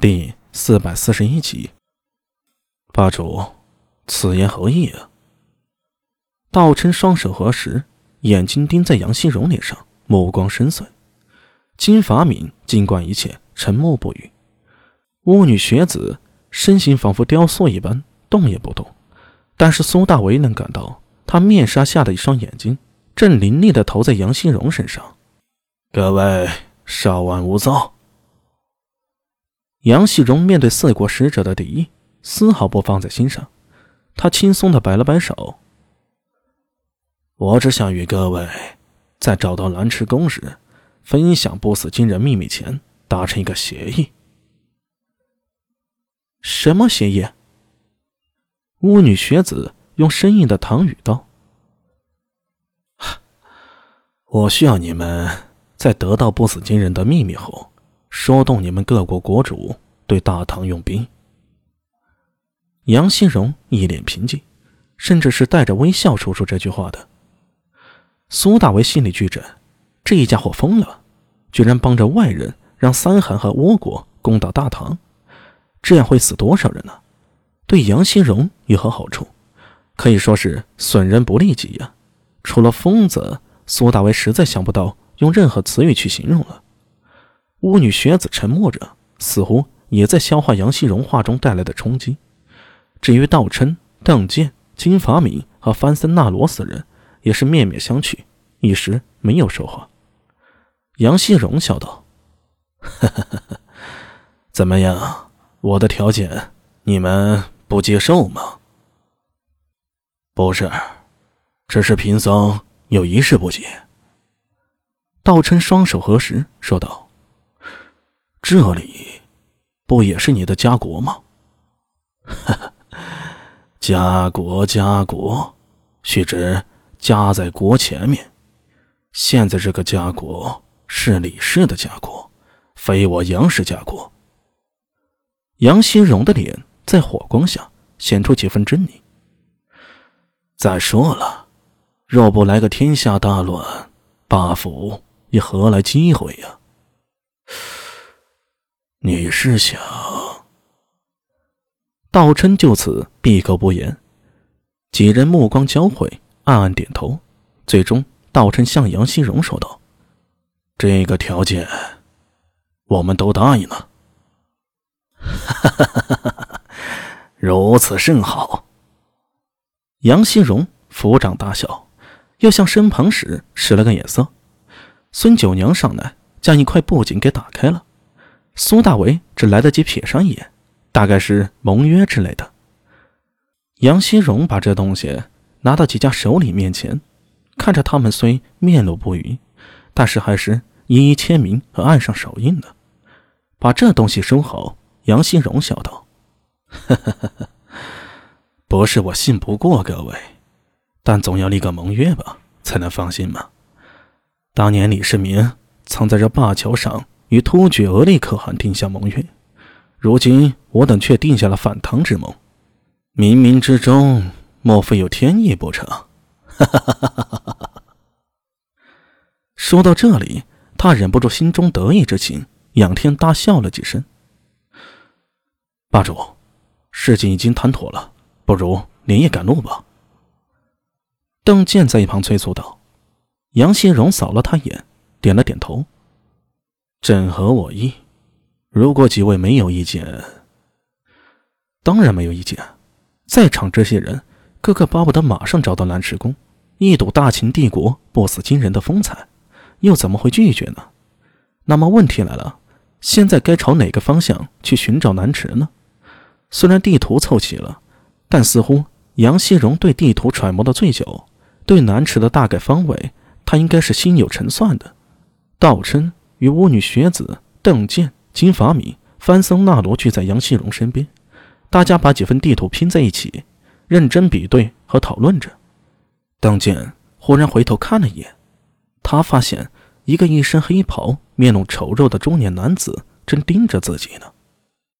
第四百四十一集。霸主，此言何意啊？道琛双手合十，眼睛盯在杨希荣脸上，目光深邃。金法敏尽管一切，沉默不语。巫女学子身形仿佛雕塑一般，动也不动。但是苏大为能感到，他面纱下的一双眼睛正凌厉的投在杨希荣身上。各位稍安勿躁。杨希荣面对四国使者的敌意，丝毫不放在心上。他轻松的摆了摆手：“我只想与各位，在找到蓝池宫时。”分享不死金人秘密前，达成一个协议。什么协议？巫女学子用生硬的唐语道：“我需要你们在得到不死金人的秘密后，说动你们各国国主对大唐用兵。”杨新荣一脸平静，甚至是带着微笑说出这句话的。苏大为心里巨震。这一家伙疯了，居然帮着外人让三韩和倭国攻打大唐，这样会死多少人呢？对杨新荣有何好处？可以说是损人不利己呀！除了疯子，苏大为实在想不到用任何词语去形容了。巫女学子沉默着，似乎也在消化杨新荣话中带来的冲击。至于道琛、邓健、金法敏和范森纳罗四人，也是面面相觑，一时没有说话。杨希荣笑道：“ 怎么样，我的条件你们不接受吗？”“不是，只是贫僧有一事不解。”道琛双手合十说道：“这里不也是你的家国吗？”“ 家国，家国，须知家在国前面。现在这个家国。”是李氏的家国，非我杨氏家国。杨新荣的脸在火光下显出几分狰狞。再说了，若不来个天下大乱，霸府又何来机会呀？你是想？道琛就此闭口不言，几人目光交汇，暗暗点头。最终，道琛向杨新荣说道。这个条件，我们都答应了。哈哈哈哈哈！如此甚好。杨新荣抚掌大笑，又向身旁使使了个眼色。孙九娘上来，将一块布景给打开了。苏大为只来得及瞥上一眼，大概是盟约之类的。杨新荣把这东西拿到几家首领面前，看着他们虽面露不语，但是还是。一一签名和按上手印的，把这东西收好。杨新荣笑道：“不是我信不过各位，但总要立个盟约吧，才能放心嘛。当年李世民曾在这灞桥上与突厥额利可汗定下盟约，如今我等却定下了反唐之盟，冥冥之中莫非有天意不成？”说到这里。他忍不住心中得意之情，仰天大笑了几声。霸主，事情已经谈妥了，不如连夜赶路吧。邓健在一旁催促道。杨新荣扫了他眼，点了点头。正合我意。如果几位没有意见，当然没有意见。在场这些人，个个巴不得马上找到南池宫，一睹大秦帝国不死金人的风采。又怎么会拒绝呢？那么问题来了，现在该朝哪个方向去寻找南池呢？虽然地图凑齐了，但似乎杨希荣对地图揣摩的最久，对南池的大概方位，他应该是心有成算的。道琛与巫女学子、邓健、金法米、范僧纳罗聚在杨希荣身边，大家把几份地图拼在一起，认真比对和讨论着。邓健忽然回头看了一眼。他发现一个一身黑袍、面容丑陋的中年男子正盯着自己呢。